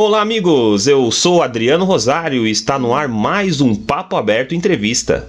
Olá, amigos! Eu sou Adriano Rosário e está no ar mais um Papo Aberto Entrevista.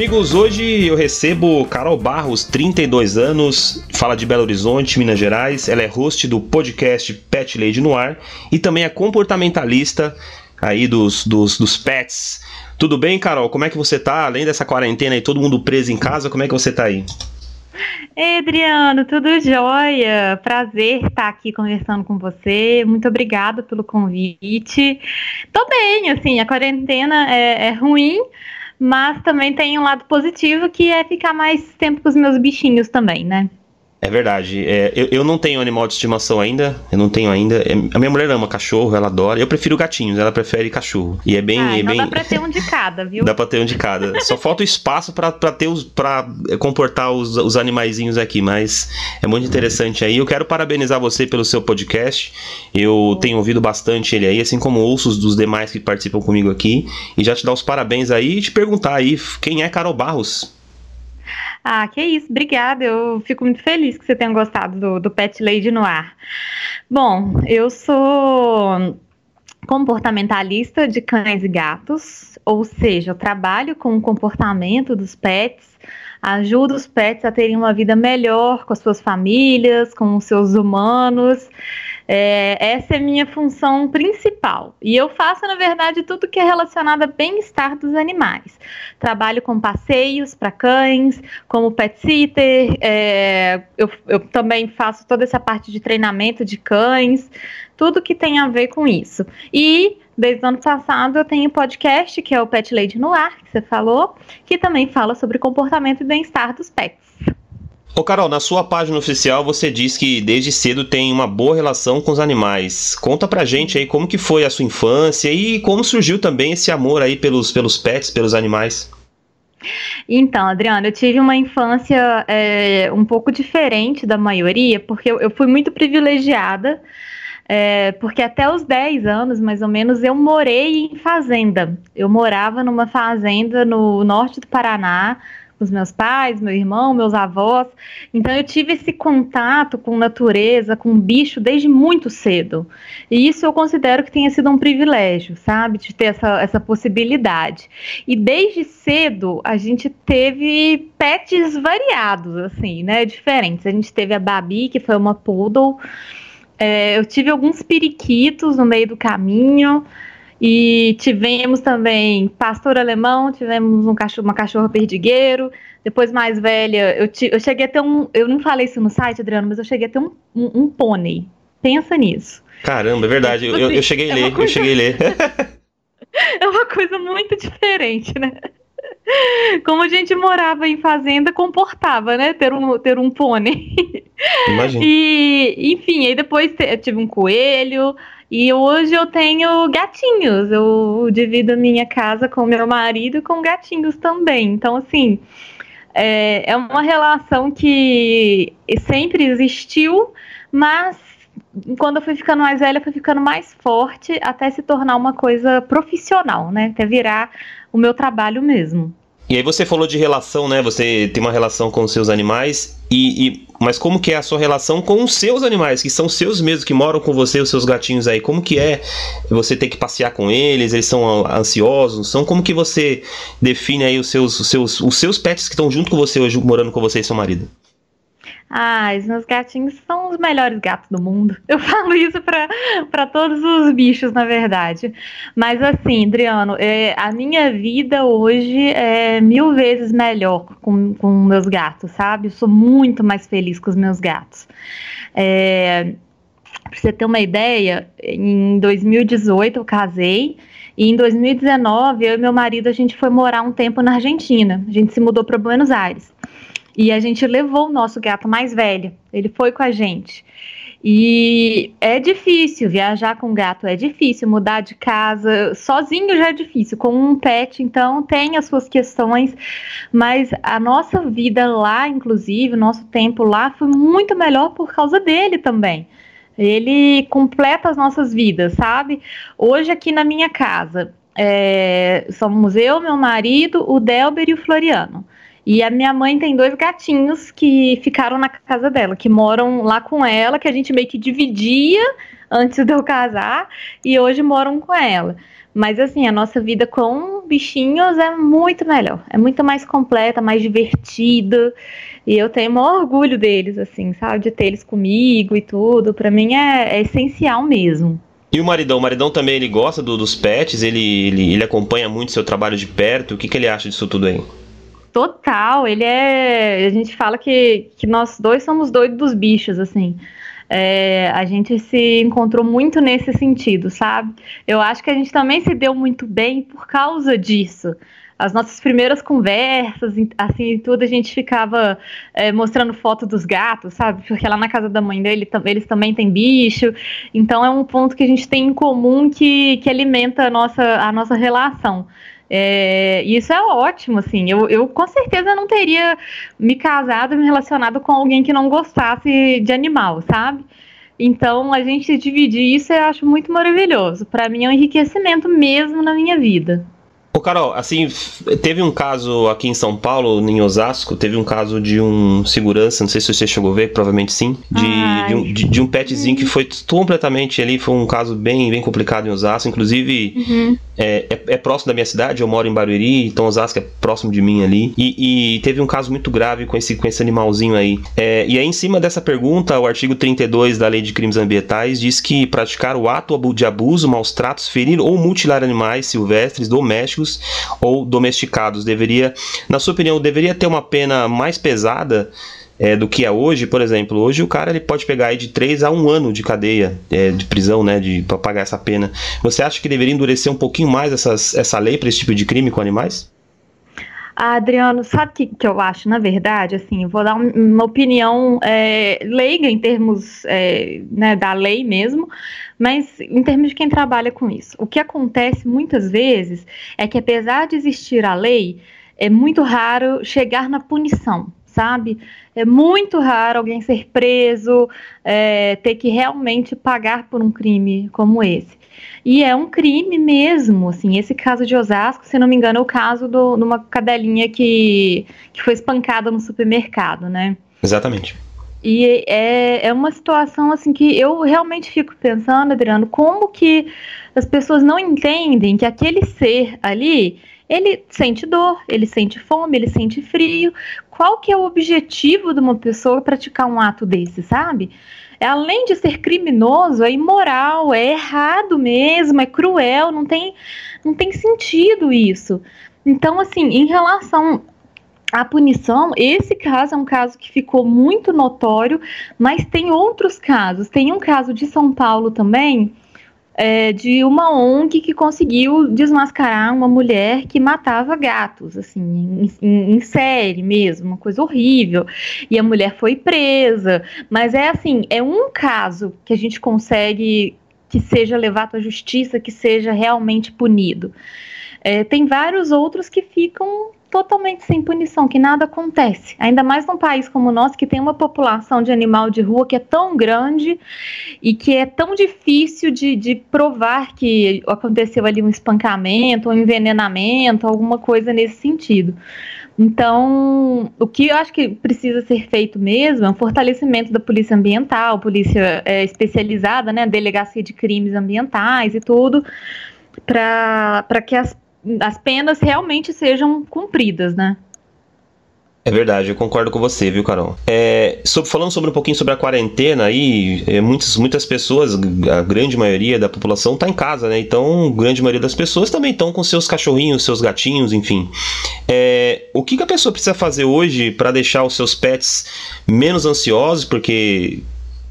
Amigos, hoje eu recebo Carol Barros, 32 anos, fala de Belo Horizonte, Minas Gerais. Ela é host do podcast Pet Lady no Ar e também é comportamentalista aí dos, dos, dos pets. Tudo bem, Carol? Como é que você tá? Além dessa quarentena e todo mundo preso em casa, como é que você tá aí? Ei, Adriano, tudo jóia? Prazer estar aqui conversando com você. Muito obrigada pelo convite. Tô bem, assim, a quarentena é, é ruim, mas também tem um lado positivo que é ficar mais tempo com os meus bichinhos também, né? É verdade. É, eu, eu não tenho animal de estimação ainda. Eu não tenho ainda. É, a minha mulher ama cachorro, ela adora. Eu prefiro gatinhos, ela prefere cachorro. E é bem. Ah, é então bem... dá pra ter um de cada, viu? Dá pra ter um de cada. Só falta o espaço pra, pra ter os. para comportar os, os animaizinhos aqui. Mas é muito interessante aí. Eu quero parabenizar você pelo seu podcast. Eu tenho ouvido bastante ele aí, assim como ouço os dos demais que participam comigo aqui. E já te dar os parabéns aí e te perguntar aí quem é Carol Barros. Ah, que isso, obrigada. Eu fico muito feliz que você tenha gostado do, do Pet Lady no ar. Bom, eu sou comportamentalista de cães e gatos, ou seja, eu trabalho com o comportamento dos pets, ajudo os pets a terem uma vida melhor com as suas famílias, com os seus humanos. É, essa é a minha função principal. E eu faço, na verdade, tudo que é relacionado ao bem-estar dos animais. Trabalho com passeios para cães, como pet sitter, é, eu, eu também faço toda essa parte de treinamento de cães, tudo que tem a ver com isso. E desde o ano passado eu tenho podcast, que é o Pet Lady no Ar, que você falou, que também fala sobre comportamento e bem-estar dos pets. Ô Carol, na sua página oficial você diz que desde cedo tem uma boa relação com os animais. Conta pra gente aí como que foi a sua infância e como surgiu também esse amor aí pelos, pelos pets, pelos animais. Então, Adriana, eu tive uma infância é, um pouco diferente da maioria, porque eu, eu fui muito privilegiada, é, porque até os 10 anos, mais ou menos, eu morei em fazenda. Eu morava numa fazenda no norte do Paraná, os meus pais, meu irmão, meus avós. Então eu tive esse contato com natureza, com bicho desde muito cedo. E isso eu considero que tenha sido um privilégio, sabe? De ter essa, essa possibilidade. E desde cedo a gente teve pets variados, assim, né? Diferentes. A gente teve a Babi, que foi uma poodle. É, eu tive alguns periquitos no meio do caminho. E tivemos também pastor alemão, tivemos um cachorro, uma cachorra perdigueiro. Depois, mais velha, eu, eu cheguei a ter um. Eu não falei isso no site, Adriano, mas eu cheguei a ter um, um, um pônei. Pensa nisso. Caramba, é verdade. Eu, eu, eu cheguei a ler, coisa... eu cheguei a ler. é uma coisa muito diferente, né? Como a gente morava em fazenda, comportava, né? Ter um, ter um pônei. Imagina. E, enfim, aí depois eu tive um coelho. E hoje eu tenho gatinhos. Eu divido minha casa com meu marido e com gatinhos também. Então, assim, é, é uma relação que sempre existiu, mas quando eu fui ficando mais velha, foi ficando mais forte até se tornar uma coisa profissional, né? Até virar o meu trabalho mesmo. E aí você falou de relação, né? Você tem uma relação com os seus animais, e, e, mas como que é a sua relação com os seus animais, que são seus mesmos, que moram com você, os seus gatinhos aí? Como que é você ter que passear com eles? Eles são ansiosos? São como que você define aí os seus, os seus, os seus pets que estão junto com você hoje, morando com você e seu marido? Ah, os meus gatinhos são os melhores gatos do mundo. Eu falo isso para todos os bichos, na verdade. Mas assim, Adriano, é, a minha vida hoje é mil vezes melhor com, com meus gatos, sabe? Eu sou muito mais feliz com os meus gatos. É, para você ter uma ideia, em 2018 eu casei. E em 2019, eu e meu marido, a gente foi morar um tempo na Argentina. A gente se mudou para Buenos Aires. E a gente levou o nosso gato mais velho, ele foi com a gente. E é difícil viajar com gato, é difícil mudar de casa, sozinho já é difícil, com um pet, então tem as suas questões, mas a nossa vida lá, inclusive, o nosso tempo lá foi muito melhor por causa dele também. Ele completa as nossas vidas, sabe? Hoje aqui na minha casa, é, somos eu, meu marido, o Delber e o Floriano. E a minha mãe tem dois gatinhos que ficaram na casa dela, que moram lá com ela, que a gente meio que dividia antes de eu casar, e hoje moram com ela. Mas assim, a nossa vida com bichinhos é muito melhor, é muito mais completa, mais divertida. E eu tenho o maior orgulho deles, assim, sabe? De ter eles comigo e tudo. Para mim é, é, essencial mesmo. E o maridão? O maridão também ele gosta do, dos pets, ele, ele, ele acompanha muito seu trabalho de perto. O que, que ele acha disso tudo aí? Total, ele é. A gente fala que, que nós dois somos doidos dos bichos, assim. É, a gente se encontrou muito nesse sentido, sabe? Eu acho que a gente também se deu muito bem por causa disso. As nossas primeiras conversas, assim, tudo, a gente ficava é, mostrando foto dos gatos, sabe? Porque lá na casa da mãe dele, eles também têm bicho. Então é um ponto que a gente tem em comum que, que alimenta a nossa, a nossa relação. É, e isso é ótimo, assim. Eu, eu com certeza não teria me casado, me relacionado com alguém que não gostasse de animal, sabe? Então, a gente dividir isso eu acho muito maravilhoso. Para mim é um enriquecimento mesmo na minha vida. Ô Carol, assim, teve um caso aqui em São Paulo, em Osasco, teve um caso de um segurança, não sei se você chegou a ver, provavelmente sim, de, de, um, de, de um petzinho que foi completamente ali, foi um caso bem, bem complicado em Osasco, inclusive uhum. É, é, é, próximo da minha cidade, eu moro em Barueri, então Osasco é próximo de mim ali, e, e teve um caso muito grave com esse, com esse animalzinho aí. É, e aí, em cima dessa pergunta, o artigo 32 da Lei de Crimes Ambientais diz que praticar o ato de abuso, maus tratos, ferir ou mutilar animais silvestres, domésticos, domésticos ou domesticados. Deveria, na sua opinião, deveria ter uma pena mais pesada é, do que é hoje, por exemplo, hoje o cara ele pode pegar aí de 3 a 1 ano de cadeia, é, de prisão, né, de, pra pagar essa pena. Você acha que deveria endurecer um pouquinho mais essas, essa lei para esse tipo de crime com animais? Ah, Adriano, sabe o que, que eu acho, na verdade? Assim, vou dar uma opinião é, leiga em termos é, né, da lei mesmo, mas em termos de quem trabalha com isso. O que acontece muitas vezes é que, apesar de existir a lei, é muito raro chegar na punição, sabe? É muito raro alguém ser preso, é, ter que realmente pagar por um crime como esse. E é um crime mesmo, assim, esse caso de Osasco, se não me engano, é o caso de uma cadelinha que, que foi espancada no supermercado, né? Exatamente. E é, é uma situação assim que eu realmente fico pensando, Adriano, como que as pessoas não entendem que aquele ser ali, ele sente dor, ele sente fome, ele sente frio. Qual que é o objetivo de uma pessoa praticar um ato desse, sabe? Além de ser criminoso, é imoral, é errado mesmo, é cruel, não tem, não tem sentido isso. Então, assim, em relação à punição, esse caso é um caso que ficou muito notório, mas tem outros casos. Tem um caso de São Paulo também, é, de uma ONG que conseguiu desmascarar uma mulher que matava gatos, assim, em, em, em, série mesmo, uma coisa horrível. E a mulher foi presa. Mas é assim, é um caso que a gente consegue que seja levado à justiça, que seja realmente punido. É, tem vários outros que ficam totalmente sem punição, que nada acontece. Ainda mais num país como o nosso, que tem uma população de animal de rua que é tão grande e que é tão difícil de, de provar que aconteceu ali um espancamento, um envenenamento, alguma coisa nesse sentido. Então, o que eu acho que precisa ser feito mesmo é um fortalecimento da polícia ambiental, polícia é, especializada, né, delegacia de crimes ambientais e tudo, para que as as penas realmente sejam cumpridas, né? É verdade, eu concordo com você, viu, Carol? É, sobre, falando sobre um pouquinho sobre a quarentena aí, é, muitas, muitas pessoas, a grande maioria da população está em casa, né? Então, a grande maioria das pessoas também estão com seus cachorrinhos, seus gatinhos, enfim. É, o que, que a pessoa precisa fazer hoje para deixar os seus pets menos ansiosos? Porque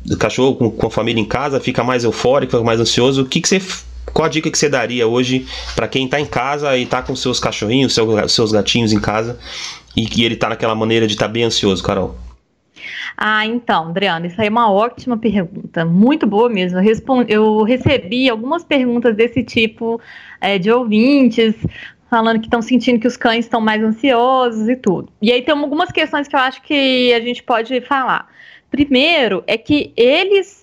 o cachorro com, com a família em casa fica mais eufórico, fica mais ansioso. O que, que você qual a dica que você daria hoje para quem está em casa e está com seus cachorrinhos, seus, seus gatinhos em casa e que ele está naquela maneira de estar tá bem ansioso, Carol? Ah, então, Adriana, isso aí é uma ótima pergunta, muito boa mesmo. Eu, eu recebi algumas perguntas desse tipo é, de ouvintes, falando que estão sentindo que os cães estão mais ansiosos e tudo. E aí tem algumas questões que eu acho que a gente pode falar. Primeiro é que eles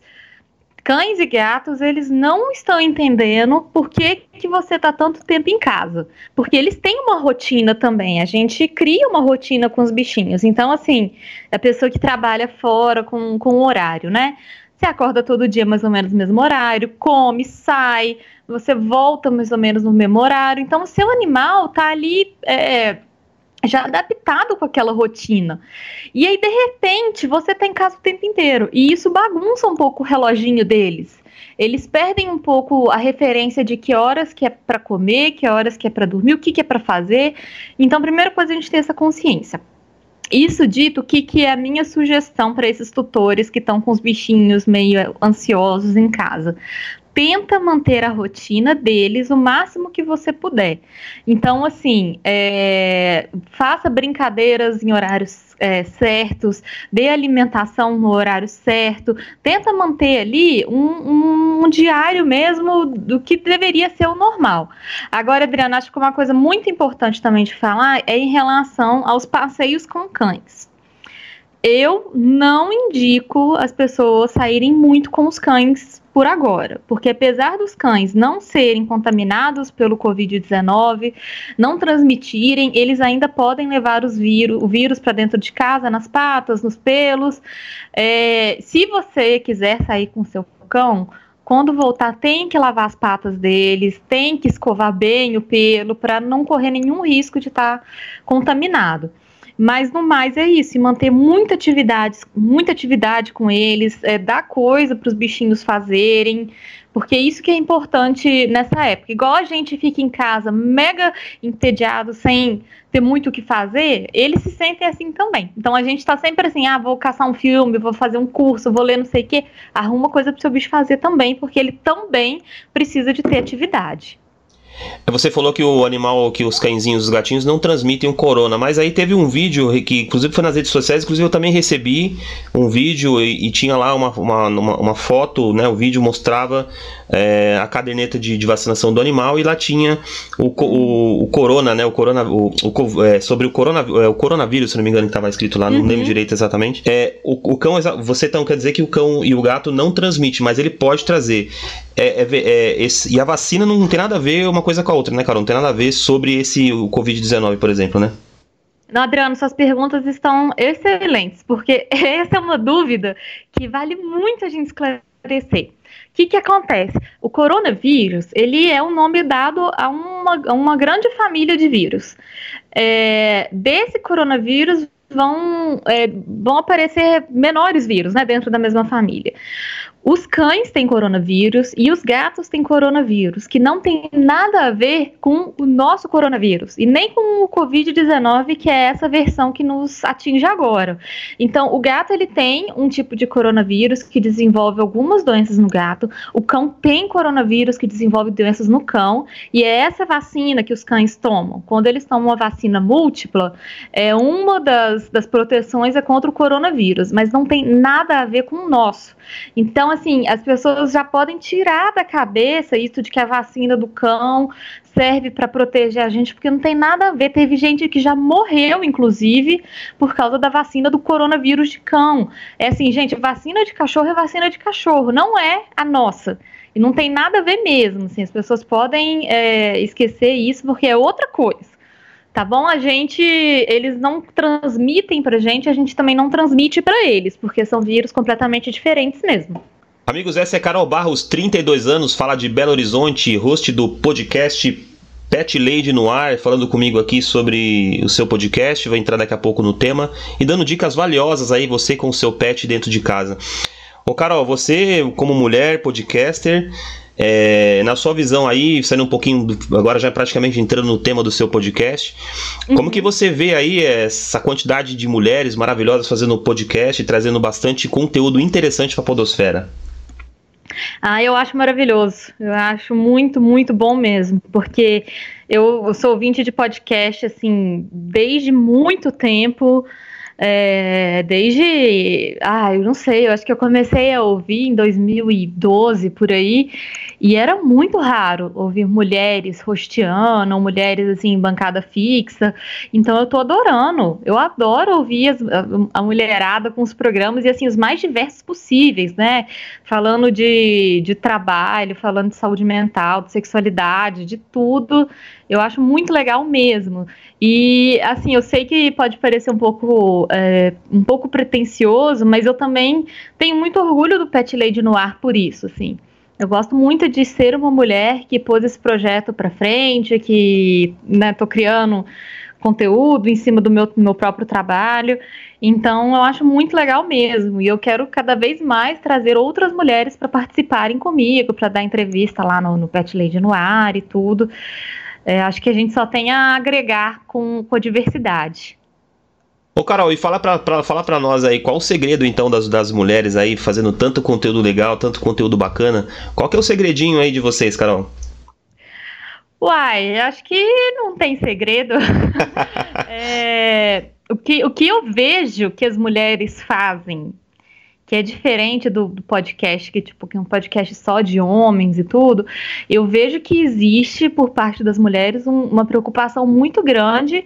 cães e gatos, eles não estão entendendo por que, que você está tanto tempo em casa. Porque eles têm uma rotina também. A gente cria uma rotina com os bichinhos. Então, assim, a pessoa que trabalha fora com, com o horário, né? Você acorda todo dia mais ou menos no mesmo horário, come, sai, você volta mais ou menos no mesmo horário. Então, o seu animal tá ali é, já adaptado com aquela rotina. E aí, de repente, você tá em casa o tempo inteiro. E isso bagunça um pouco o reloginho deles. Eles perdem um pouco a referência de que horas que é para comer, que horas que é para dormir, o que, que é para fazer. Então, primeira coisa, a gente ter essa consciência. Isso dito, o que, que é a minha sugestão para esses tutores que estão com os bichinhos meio ansiosos em casa? Tenta manter a rotina deles o máximo que você puder. Então, assim, é, faça brincadeiras em horários é, certos, dê alimentação no horário certo, tenta manter ali um, um, um, diário mesmo do que deveria ser o normal. Agora, Adriana, acho que uma coisa muito importante também de falar é em relação aos passeios com cães. Eu não indico as pessoas saírem muito com os cães por agora, porque apesar dos cães não serem contaminados pelo Covid-19, não transmitirem, eles ainda podem levar os vírus, o vírus para dentro de casa, nas patas, nos pelos. É, se você quiser sair com seu cão, quando voltar, tem que lavar as patas deles, tem que escovar bem o pelo para não correr nenhum risco de estar tá contaminado. Mas no mais é isso, manter muita atividade, muita atividade com eles, é, dar coisa para os bichinhos fazerem, porque isso que é importante nessa época. Igual a gente fica em casa mega entediado, sem ter muito o que fazer, eles se sentem assim também. Então a gente está sempre assim, ah, vou caçar um filme, vou fazer um curso, vou ler não sei o quê. Arruma coisa para o seu bicho fazer também, porque ele também precisa de ter atividade. Você falou que o animal, que os cãezinhos, os gatinhos não transmitem o corona, mas aí teve um vídeo que, inclusive, foi nas redes sociais, inclusive eu também recebi um vídeo e, e tinha lá uma, uma, uma, uma, foto, né? O vídeo mostrava é, a caderneta de, de, vacinação do animal e lá tinha o, o, o corona, né? O corona, o, o é, sobre o, corona, é, o coronavírus, se não me engano, que estava escrito lá, não uhum. lembro direito exatamente. É, o, o cão, você então quer dizer que o cão e o gato não transmite, mas ele pode trazer. É, é, é, esse, e a vacina não tem nada a ver uma coisa com a outra, né, Carol? Não tem nada a ver sobre esse o Covid-19, por exemplo, né? Não, Adriano, suas perguntas estão excelentes, porque essa é uma dúvida que vale muito a gente esclarecer. O que, que acontece? O coronavírus, ele é um nome dado a uma, a uma grande família de vírus. É, desse coronavírus vão, é, vão aparecer menores vírus né, dentro da mesma família. Os cães têm coronavírus e os gatos têm coronavírus, que não tem nada a ver com o nosso coronavírus e nem com o Covid-19, que é essa versão que nos atinge agora. Então, o gato ele tem um tipo de coronavírus que desenvolve algumas doenças no gato, o cão tem coronavírus que desenvolve doenças no cão, e é essa vacina que os cães tomam. Quando eles tomam uma vacina múltipla, é uma das, das proteções é contra o coronavírus, mas não tem nada a ver com o nosso. Então, assim, as pessoas já podem tirar da cabeça isso de que a vacina do cão serve para proteger a gente, porque não tem nada a ver. Teve gente que já morreu, inclusive, por causa da vacina do coronavírus de cão. É assim, gente, vacina de cachorro é vacina de cachorro, não é a nossa. E não tem nada a ver mesmo. Assim, as pessoas podem é, esquecer isso porque é outra coisa tá bom? A gente, eles não transmitem pra gente, a gente também não transmite para eles, porque são vírus completamente diferentes mesmo. Amigos, essa é Carol Barros, 32 anos, fala de Belo Horizonte, host do podcast Pet Lady no ar, falando comigo aqui sobre o seu podcast, vai entrar daqui a pouco no tema e dando dicas valiosas aí você com o seu pet dentro de casa. Ô Carol, você como mulher podcaster, é, na sua visão aí, saindo um pouquinho, agora já praticamente entrando no tema do seu podcast, uhum. como que você vê aí essa quantidade de mulheres maravilhosas fazendo podcast, trazendo bastante conteúdo interessante para a podosfera? Ah, eu acho maravilhoso. Eu acho muito, muito bom mesmo, porque eu, eu sou ouvinte de podcast assim desde muito tempo. É, desde, ah, eu não sei, eu acho que eu comecei a ouvir em 2012 por aí, e era muito raro ouvir mulheres rosteando, mulheres assim bancada fixa. Então eu tô adorando. Eu adoro ouvir as, a, a, mulherada com os programas e assim os mais diversos possíveis, né? Falando de, de trabalho, falando de saúde mental, de sexualidade, de tudo. Eu acho muito legal mesmo. E assim, eu sei que pode parecer um pouco é, um pouco pretencioso, mas eu também tenho muito orgulho do Pet Lady no ar por isso, assim. Eu gosto muito de ser uma mulher que pôs esse projeto para frente, que né, criando conteúdo em cima do meu, meu próprio trabalho. Então, eu acho muito legal mesmo. E eu quero cada vez mais trazer outras mulheres para participarem comigo, para dar entrevista lá no, no Pet Lady no ar e tudo. É, acho que a gente só tem a agregar com, com a diversidade. Ô Carol, e fala pra, pra, fala pra nós aí, qual o segredo então das, das mulheres aí fazendo tanto conteúdo legal, tanto conteúdo bacana? Qual que é o segredinho aí de vocês, Carol? Uai, acho que não tem segredo. é, o, que, o que eu vejo que as mulheres fazem que é diferente do, do, podcast, que tipo, que é um podcast só de homens e tudo, eu vejo que existe por parte das mulheres um, uma preocupação muito grande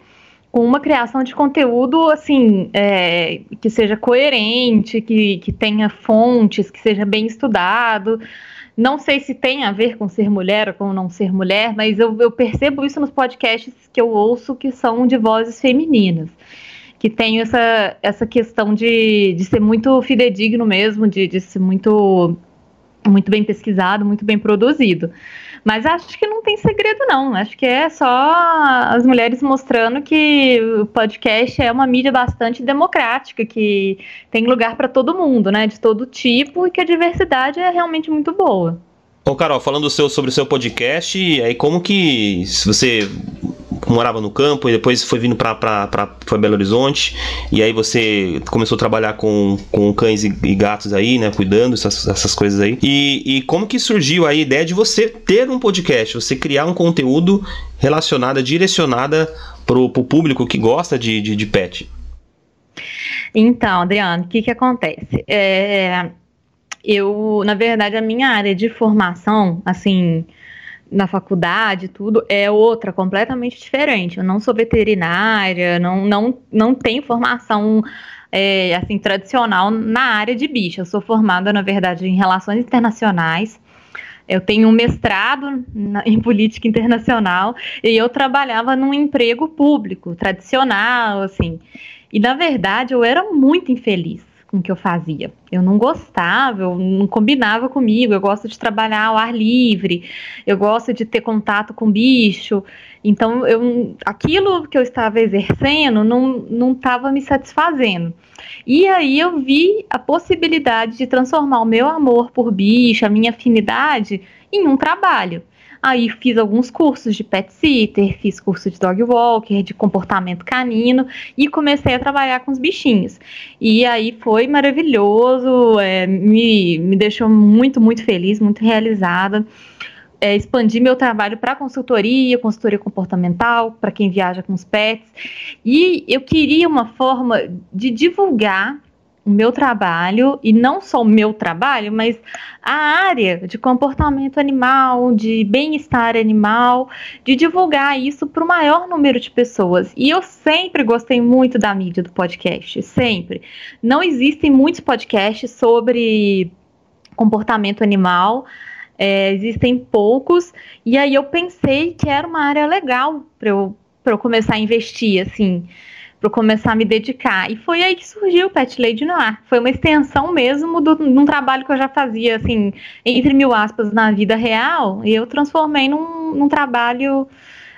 com uma criação de conteúdo assim é, que seja coerente, que, que tenha fontes, que seja bem estudado. Não sei se tem a ver com ser mulher ou com não ser mulher, mas eu, eu percebo isso nos podcasts que eu ouço que são de vozes femininas que tem essa, essa questão de, de ser muito fidedigno mesmo, de, de ser muito, muito bem pesquisado, muito bem produzido. Mas acho que não tem segredo, não. Acho que é só as mulheres mostrando que o podcast é uma mídia bastante democrática, que tem lugar para todo mundo, né? De todo tipo, e que a diversidade é realmente muito boa. Ô, Carol, falando seu, sobre o seu podcast, aí como que se você morava no campo e depois foi vindo para Belo Horizonte e aí você começou a trabalhar com, com cães e, e gatos aí, né, cuidando essas, essas coisas aí. E, e como que surgiu a ideia de você ter um podcast, você criar um conteúdo relacionado, direcionada pro, pro público que gosta de, de, de pet? Então, Adriano, o que que acontece? É, eu, na verdade, a minha área de formação, assim, na faculdade, tudo, é outra, completamente diferente. Eu não sou veterinária, não, não, não tenho formação é, assim tradicional na área de bicho. Eu sou formada, na verdade, em relações internacionais. Eu tenho um mestrado na, em política internacional e eu trabalhava num emprego público, tradicional, assim. E, na verdade, eu era muito infeliz com o que eu fazia. Eu não gostava, eu não combinava comigo. Eu gosto de trabalhar ao ar livre, eu gosto de ter contato com bicho. Então, eu, aquilo que eu estava exercendo não estava me satisfazendo. E aí eu vi a possibilidade de transformar o meu amor por bicho, a minha afinidade, em um trabalho. Aí fiz alguns cursos de pet sitter, fiz curso de dog walker, de comportamento canino e comecei a trabalhar com os bichinhos. E aí foi maravilhoso, é, me, me deixou muito, muito feliz, muito realizada. É, expandi meu trabalho para consultoria, consultoria comportamental, para quem viaja com os pets. E eu queria uma forma de divulgar o meu trabalho, e não só o meu trabalho, mas a área de comportamento animal, de bem-estar animal, de divulgar isso para o maior número de pessoas. E eu sempre gostei muito da mídia do podcast, sempre. Não existem muitos podcasts sobre comportamento animal. É, existem poucos, e aí eu pensei que era uma área legal para eu, eu começar a investir, assim para começar a me dedicar. E foi aí que surgiu o Pet Lady Noir. Foi uma extensão mesmo do, de um trabalho que eu já fazia, assim, entre mil aspas, na vida real, e eu transformei num, num trabalho,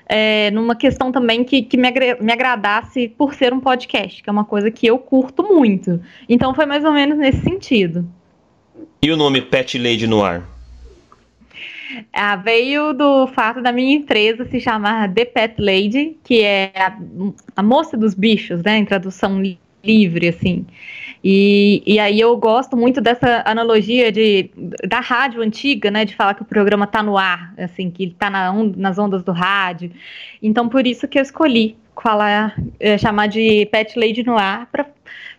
é, numa questão também que, que me, agra me agradasse por ser um podcast, que é uma coisa que eu curto muito. Então foi mais ou menos nesse sentido. E o nome Pet Lady Noir? Ah, veio do fato da minha empresa se chamar The Pet Lady, que é a, a moça dos bichos, né, em tradução livre, assim. E, e aí eu gosto muito dessa analogia de, da rádio antiga, né, de falar que o programa está no ar, assim, que ele está na, nas ondas do rádio. Então, por isso que eu escolhi falar, é, chamar de Pet Lady no ar para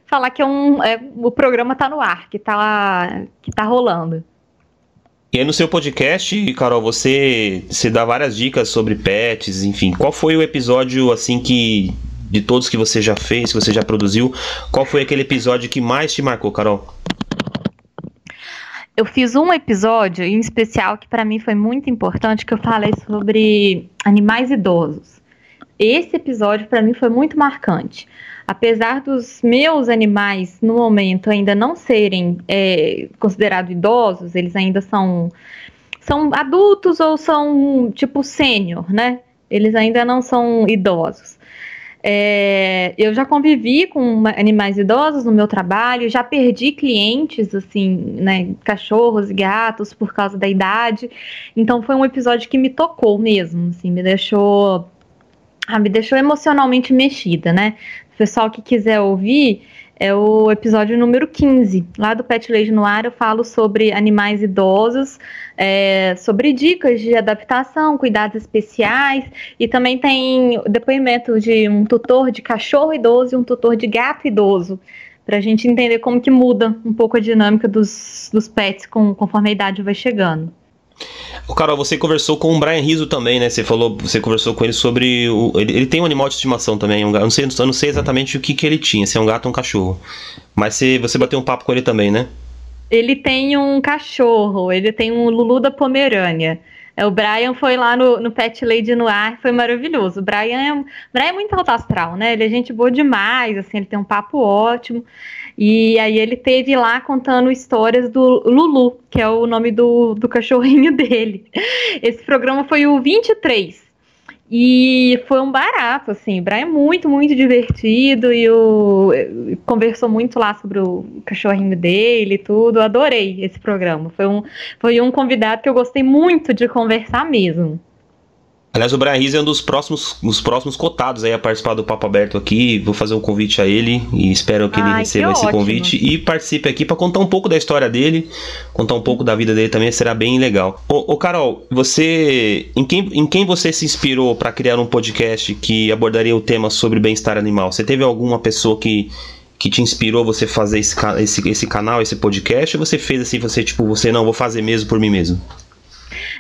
falar que é um, é, o programa tá no ar, que tá, que tá rolando. E aí no seu podcast, Carol, você, você dá várias dicas sobre pets, enfim. Qual foi o episódio, assim, que... De todos que você já fez, que você já produziu, qual foi aquele episódio que mais te marcou, Carol? Eu fiz um episódio em especial que para mim foi muito importante, que eu falei sobre animais idosos. Esse episódio para mim foi muito marcante apesar dos meus animais no momento ainda não serem é, considerados idosos, eles ainda são são adultos ou são tipo sênior, né? Eles ainda não são idosos. É, eu já convivi com animais idosos no meu trabalho, já perdi clientes, assim, né, cachorros e gatos por causa da idade. Então foi um episódio que me tocou mesmo, assim, me deixou, ah, me deixou emocionalmente mexida, né? O pessoal que quiser ouvir, é o episódio número 15. Lá do Pet Lady no Ar eu falo sobre animais idosos, é, sobre dicas de adaptação, cuidados especiais e também tem depoimento de um tutor de cachorro idoso e um tutor de gato idoso para a gente entender como que muda um pouco a dinâmica dos, dos pets com, conforme a idade vai chegando. O Carol, você conversou com o Brian Rizzo também, né? Você falou, você conversou com ele sobre. O, ele, ele tem um animal de estimação também. Um, eu, não sei, não sei exatamente o que, que ele tinha, se é um gato ou um cachorro. Mas você, você bateu um papo com ele também, né? Ele tem um cachorro, ele tem um Lulu da Pomerânia. É, o Brian foi lá no, no Pet Lady no ar, foi maravilhoso. O Brian é, Brian é muito alto astral, né? Ele é gente boa demais, assim, ele tem um papo ótimo. E aí ele teve lá contando histórias do Lulu, que é o nome do, do cachorrinho dele. Esse programa foi o 23. E foi um barato, assim. O Brian é muito, muito divertido e o, conversou muito lá sobre o cachorrinho dele e tudo. Adorei esse programa. Foi um, foi um convidado que eu gostei muito de conversar mesmo. Aliás, o Brian Rizzi é um dos próximos, dos próximos cotados aí a participar do Papo Aberto aqui. Vou fazer um convite a ele e espero que ele Ai, receba que esse ótimo. convite e participe aqui para contar um pouco da história dele, contar um pouco da vida dele também, será bem legal. Ô, ô Carol, você em quem, em quem você se inspirou para criar um podcast que abordaria o tema sobre bem-estar animal? Você teve alguma pessoa que que te inspirou você fazer esse, esse, esse canal, esse podcast, ou você fez assim, você tipo, você não vou fazer mesmo por mim mesmo?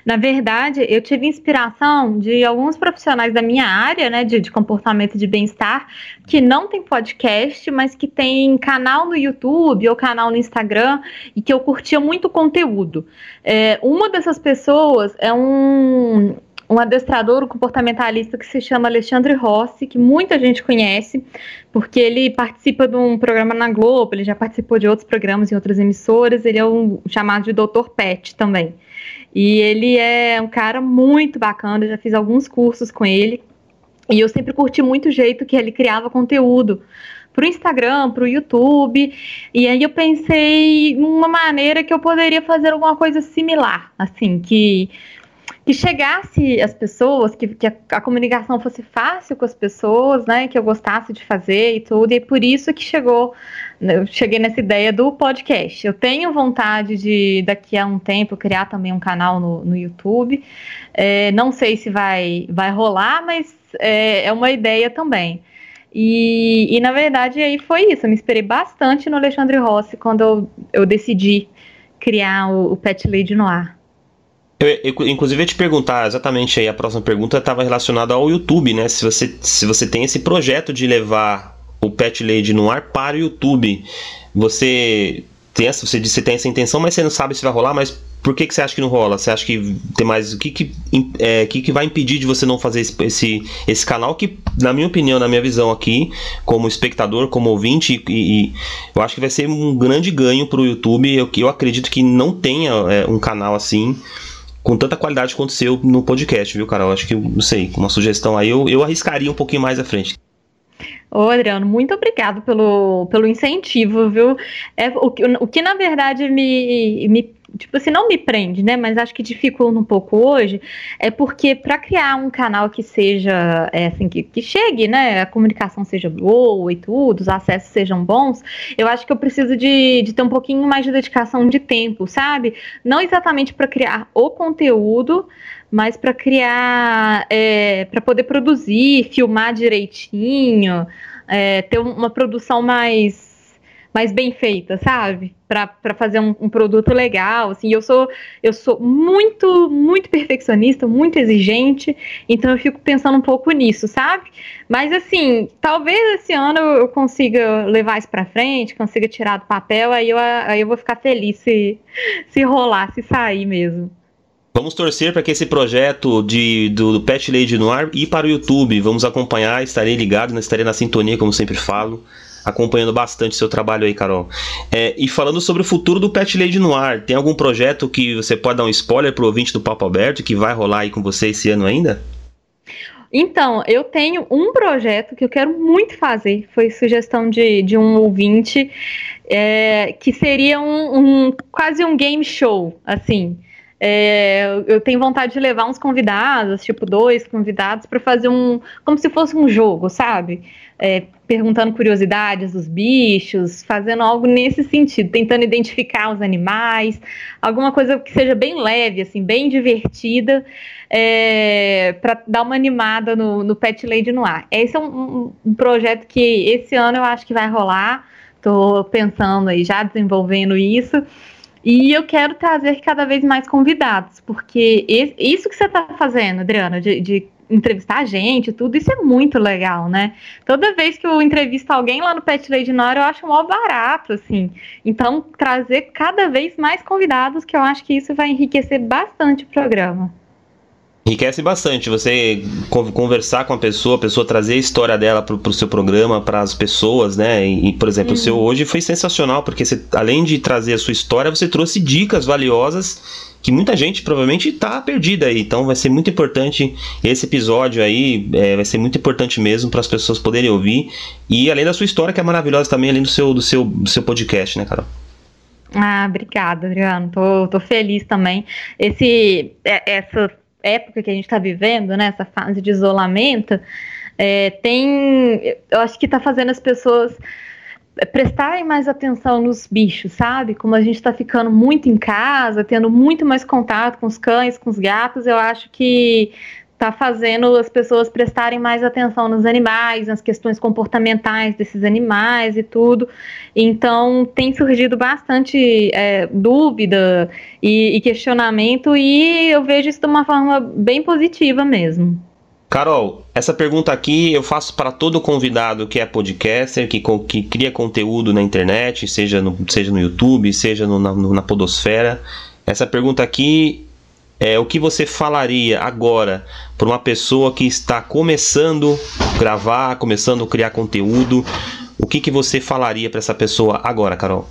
Na verdade, eu tive inspiração de alguns profissionais da minha área, né, de, de comportamento de bem-estar, que não tem podcast, mas que tem canal no YouTube ou canal no Instagram e que eu curtia muito conteúdo. É, uma dessas pessoas é um um adestrador, um comportamentalista que se chama Alexandre Rossi, que muita gente conhece, porque ele participa de um programa na Globo, ele já participou de outros programas em outras emissoras, ele é um chamado de Doutor Pet também. E ele é um cara muito bacana, eu já fiz alguns cursos com ele. E eu sempre curti muito o jeito que ele criava conteúdo para o Instagram, para o YouTube. E aí eu pensei numa maneira que eu poderia fazer alguma coisa similar, assim, que que chegasse às pessoas, que, que a, a, comunicação fosse fácil com as pessoas, né? Que eu gostasse de fazer e tudo. E é por isso que chegou, né, eu cheguei nessa ideia do podcast. Eu tenho vontade de, daqui a um tempo, criar também um canal no, no YouTube. É, não sei se vai, vai rolar, mas é, é uma ideia também. E, e, na verdade aí foi isso. Eu me esperei bastante no Alexandre Rossi quando eu, eu decidi criar o, o Pet Lady no ar. Eu, eu, inclusive, ia te perguntar exatamente aí, a próxima pergunta estava relacionada ao YouTube, né? Se você, se você tem esse projeto de levar o Pet Lady no ar para o YouTube, você tem essa, você, você tem essa intenção, mas você não sabe se vai rolar, mas por que, que você acha que não rola? Você acha que tem mais. O que, que, é, que, que vai impedir de você não fazer esse, esse, esse canal? Que, na minha opinião, na minha visão aqui, como espectador, como ouvinte, e, e eu acho que vai ser um grande ganho para o YouTube. Eu, eu acredito que não tenha é, um canal assim com tanta qualidade quanto o seu no podcast, viu, Carol? Acho que, não sei, uma sugestão aí, eu, eu arriscaria um pouquinho mais à frente. Ô, Adriano, muito obrigado pelo, pelo incentivo, viu? É, o, o que, na verdade, me, me tipo assim, não me prende, né? Mas acho que dificulta um pouco hoje, é porque para criar um canal que seja, é, assim, que, que chegue, né? A comunicação seja boa e tudo, os acessos sejam bons, eu acho que eu preciso de, de ter um pouquinho mais de dedicação de tempo, sabe? Não exatamente para criar o conteúdo, mas para criar, é, para poder produzir, filmar direitinho, é, ter uma produção mais mais bem feita, sabe? Para fazer um, um, produto legal, assim. Eu sou eu sou muito muito perfeccionista, muito exigente, então eu fico pensando um pouco nisso, sabe? Mas assim, talvez esse ano eu consiga levar isso para frente, consiga tirar do papel, aí eu aí eu vou ficar feliz se se rolar, se sair mesmo. Vamos torcer para que esse projeto de, do, do Pet Lady no ar para o YouTube. Vamos acompanhar, estarei ligado, estarei na sintonia, como sempre falo acompanhando bastante seu trabalho aí, Carol. É, e falando sobre o futuro do Pet Lady Noir, tem algum projeto que você pode dar um spoiler pro ouvinte do Papo Aberto que vai rolar aí com você esse ano ainda? Então, eu tenho um projeto que eu quero muito fazer, foi sugestão de, de um ouvinte, é, que seria um, um, quase um game show, assim. É, eu tenho vontade de levar uns convidados, tipo dois convidados, para fazer um. como se fosse um jogo, sabe? É, perguntando curiosidades dos bichos, fazendo algo nesse sentido, tentando identificar os animais, alguma coisa que seja bem leve, assim, bem divertida, é, para dar uma animada no, no Pet Lady no ar. Esse é um, um, projeto que esse ano eu acho que vai rolar. Estou pensando aí, já desenvolvendo isso. E eu quero trazer cada vez mais convidados, porque isso que você está fazendo, Adriana, de, de entrevistar a gente, tudo isso é muito legal, né? Toda vez que eu entrevisto alguém lá no Pet Lady Nora, eu acho mó barato, assim. Então, trazer cada vez mais convidados, que eu acho que isso vai enriquecer bastante o programa. Enriquece bastante você conversar com a pessoa, a pessoa trazer a história dela para o seu programa, para as pessoas, né? E, por exemplo, uhum. o seu uhum. hoje foi sensacional, porque você, além de trazer a sua história, você trouxe dicas valiosas que muita gente provavelmente está perdida aí. Então vai ser muito importante esse episódio aí, é, vai ser muito importante mesmo para as pessoas poderem ouvir. E além da sua história, que é maravilhosa também, além do seu, do seu, do seu podcast, né, Carol? Ah, obrigada, Adriano. Tô, tô feliz também. Esse, é, essa época que a gente está vivendo, né, essa fase de isolamento, é, tem, eu acho que está fazendo as pessoas prestarem mais atenção nos bichos, sabe? Como a gente está ficando muito em casa, tendo muito mais contato com os cães, com os gatos, eu acho que está fazendo as pessoas prestarem mais atenção nos animais, nas questões comportamentais desses animais e tudo. Então tem surgido bastante é, dúvida e, e questionamento e eu vejo isso de uma forma bem positiva mesmo. Carol, essa pergunta aqui eu faço para todo convidado que é podcaster, que, que cria conteúdo na internet, seja no, seja no YouTube, seja no, na, na Podosfera. Essa pergunta aqui é, o que você falaria agora para uma pessoa que está começando a gravar, começando a criar conteúdo? O que, que você falaria para essa pessoa agora, Carol?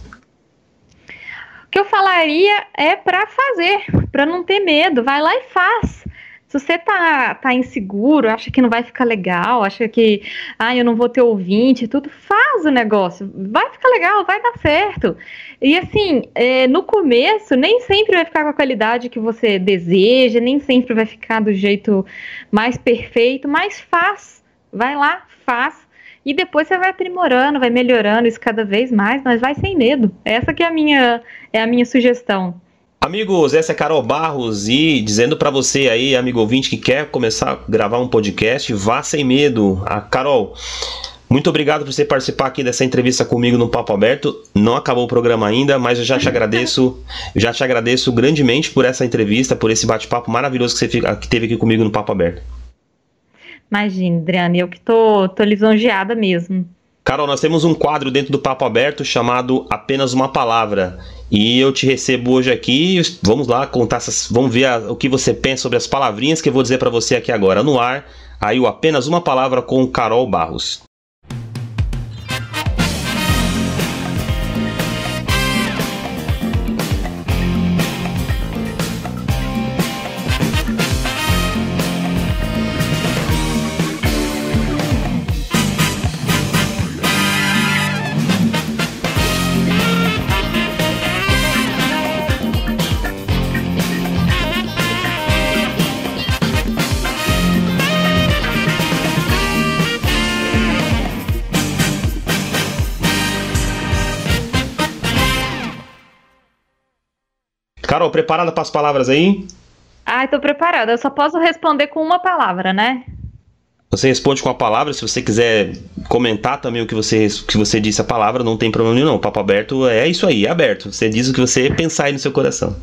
O que eu falaria é para fazer, para não ter medo. Vai lá e faz. Se você tá, tá inseguro, acha que não vai ficar legal, acha que ah, eu não vou ter ouvinte, tudo, faz o negócio. Vai ficar legal, vai dar certo. E assim, é, no começo, nem sempre vai ficar com a qualidade que você deseja, nem sempre vai ficar do jeito mais perfeito, mas faz. Vai lá, faz. E depois você vai aprimorando, vai melhorando isso cada vez mais, mas vai sem medo. Essa que é a minha, é a minha sugestão. Amigos, essa é Carol Barros e dizendo para você aí, amigo ouvinte que quer começar a gravar um podcast, vá sem medo. A Carol, muito obrigado por você participar aqui dessa entrevista comigo no Papo Aberto. Não acabou o programa ainda, mas eu já te agradeço, já te agradeço grandemente por essa entrevista, por esse bate-papo maravilhoso que você fica, que teve aqui comigo no Papo Aberto. Imagina, Adriane, eu que tô, tô lisonjeada mesmo. Carol, nós temos um quadro dentro do Papo Aberto chamado Apenas uma Palavra. E eu te recebo hoje aqui. Vamos lá contar essas. Vamos ver a, o que você pensa sobre as palavrinhas que eu vou dizer para você aqui agora no ar. Aí o apenas uma palavra com Carol Barros. Carol, preparada para as palavras aí? Ai, tô preparada. Eu só posso responder com uma palavra, né? Você responde com a palavra. Se você quiser comentar também o que você, que você disse a palavra, não tem problema nenhum. O papo aberto é isso aí, é aberto. Você diz o que você pensar aí no seu coração.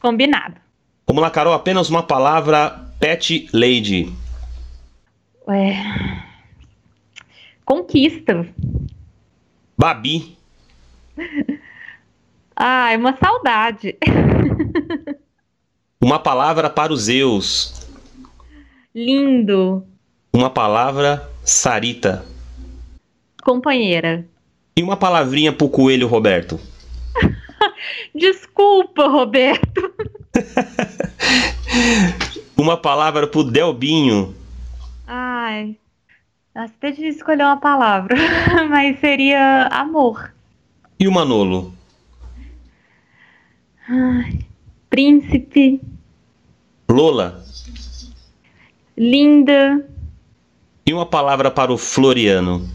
Combinado. Vamos lá, Carol. Apenas uma palavra. Pet Lady. É... Conquista. Babi. Ah, é uma saudade. Uma palavra para os Zeus. Lindo. Uma palavra, Sarita. Companheira. E uma palavrinha pro coelho, Roberto. Desculpa, Roberto. uma palavra pro Delbinho. Ai. Acho até difícil escolher uma palavra, mas seria amor. E o Manolo? Ai, príncipe. Lola. Linda. E uma palavra para o Floriano?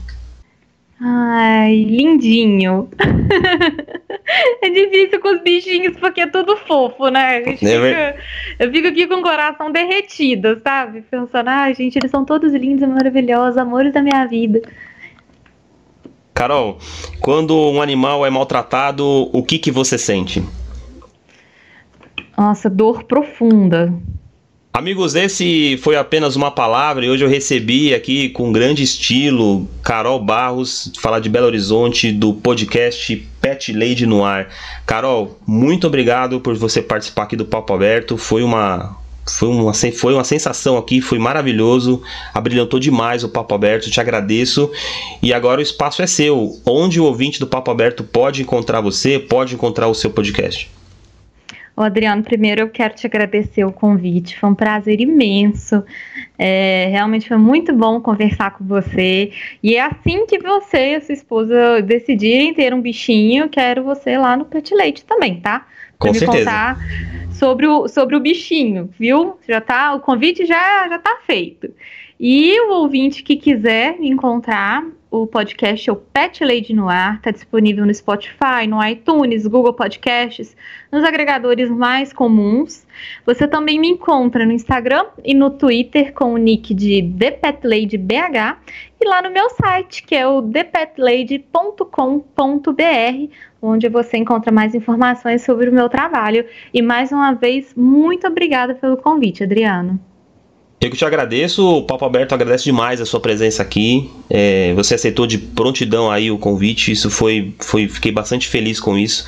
Ai, lindinho. é difícil com os bichinhos porque é tudo fofo, né? A gente fica, eu fico aqui com o coração derretido, sabe? Pensando, ah, gente, eles são todos lindos e maravilhosos, amores da minha vida. Carol, quando um animal é maltratado, o que, que você sente? Nossa, dor profunda. Amigos, esse foi apenas uma palavra e hoje eu recebi aqui com grande estilo Carol Barros, falar de Belo Horizonte, do podcast Pet Lady no Ar. Carol, muito obrigado por você participar aqui do Papo Aberto. Foi uma, foi uma, foi uma sensação aqui, foi maravilhoso, abrilhantou demais o Papo Aberto, te agradeço. E agora o espaço é seu. Onde o ouvinte do Papo Aberto pode encontrar você, pode encontrar o seu podcast? O Adriano, primeiro eu quero te agradecer o convite, foi um prazer imenso. É, realmente foi muito bom conversar com você. E é assim que você e a sua esposa decidirem ter um bichinho, quero você lá no Pet Leite também, tá? Pra com me certeza. contar sobre o, sobre o bichinho, viu? Já tá, o convite já, já tá feito. E o ouvinte que quiser me encontrar, o podcast é o Pet Lady no Ar, está disponível no Spotify, no iTunes, Google Podcasts, nos agregadores mais comuns. Você também me encontra no Instagram e no Twitter com o nick de ThePetLadyBH e lá no meu site, que é o thepetlady.com.br, onde você encontra mais informações sobre o meu trabalho. E mais uma vez, muito obrigada pelo convite, Adriano. Eu que te agradeço, o Papo Aberto agradece demais a sua presença aqui. É, você aceitou de prontidão aí o convite, isso foi, foi fiquei bastante feliz com isso.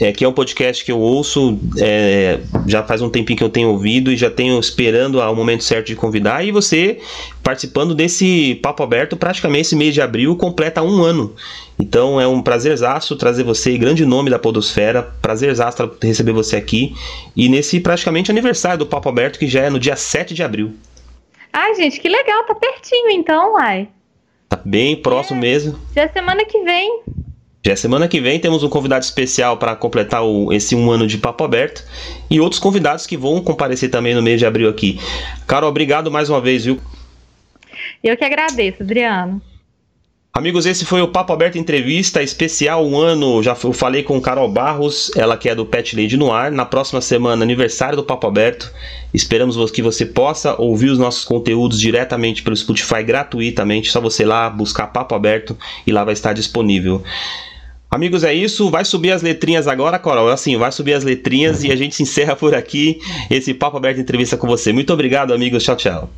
É, que é um podcast que eu ouço, é, já faz um tempinho que eu tenho ouvido e já tenho esperando o momento certo de convidar. E você participando desse papo aberto, praticamente esse mês de abril completa um ano. Então é um prazerzaço trazer você, grande nome da Podosfera, prazerzaço receber você aqui. E nesse praticamente aniversário do Papo Aberto, que já é no dia 7 de abril. Ai, gente, que legal, tá pertinho então, uai. Tá bem próximo é, mesmo. Já é semana que vem. Já semana que vem temos um convidado especial para completar o, esse um ano de papo aberto e outros convidados que vão comparecer também no mês de abril aqui. Carol, obrigado mais uma vez, viu? Eu que agradeço, Adriano. Amigos, esse foi o Papo Aberto Entrevista especial um ano. Já falei com Carol Barros, ela que é do Pet Lady no Ar. Na próxima semana, aniversário do Papo Aberto. Esperamos que você possa ouvir os nossos conteúdos diretamente pelo Spotify gratuitamente. Só você ir lá buscar Papo Aberto e lá vai estar disponível. Amigos, é isso. Vai subir as letrinhas agora, Coral. Assim, vai subir as letrinhas e a gente encerra por aqui esse Papo Aberto Entrevista com você. Muito obrigado, amigos. Tchau, tchau.